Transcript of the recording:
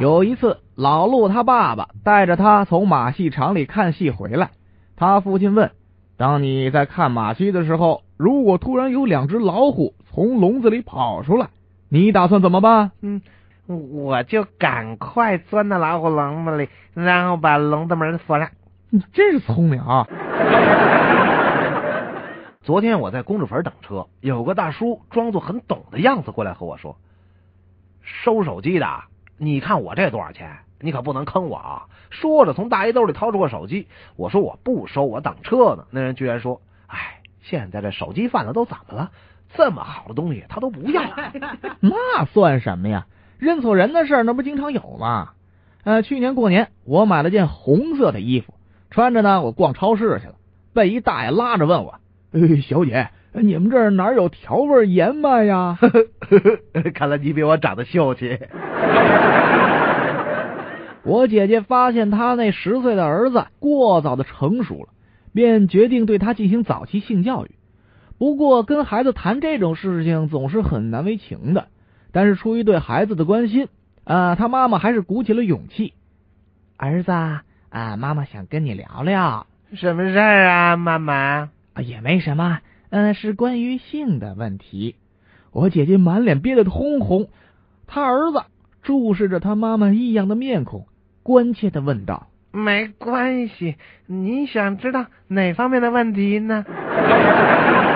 有一次，老陆他爸爸带着他从马戏场里看戏回来，他父亲问：“当你在看马戏的时候，如果突然有两只老虎从笼子里跑出来，你打算怎么办？”“嗯，我就赶快钻到老虎笼子里，然后把笼子门锁上。”“你真是聪明啊！” 昨天我在公主坟等车，有个大叔装作很懂的样子过来和我说：“收手机的。”你看我这多少钱？你可不能坑我啊！说着，从大衣兜里掏出个手机。我说我不收，我等车呢。那人居然说：“哎，现在这手机贩子都怎么了？这么好的东西他都不要。”那算什么呀？认错人的事儿那不经常有吗？呃，去年过年我买了件红色的衣服，穿着呢，我逛超市去了，被一大爷拉着问我：“小姐，你们这儿哪有调味盐卖呀？” 看来你比我长得秀气。我姐姐发现她那十岁的儿子过早的成熟了，便决定对他进行早期性教育。不过跟孩子谈这种事情总是很难为情的。但是出于对孩子的关心，啊，他妈妈还是鼓起了勇气。儿子，啊，妈妈想跟你聊聊。什么事儿啊，妈妈？啊，也没什么，嗯，是关于性的问题。我姐姐满脸憋得通红，她儿子。注视着他妈妈异样的面孔，关切的问道：“没关系，你想知道哪方面的问题呢？”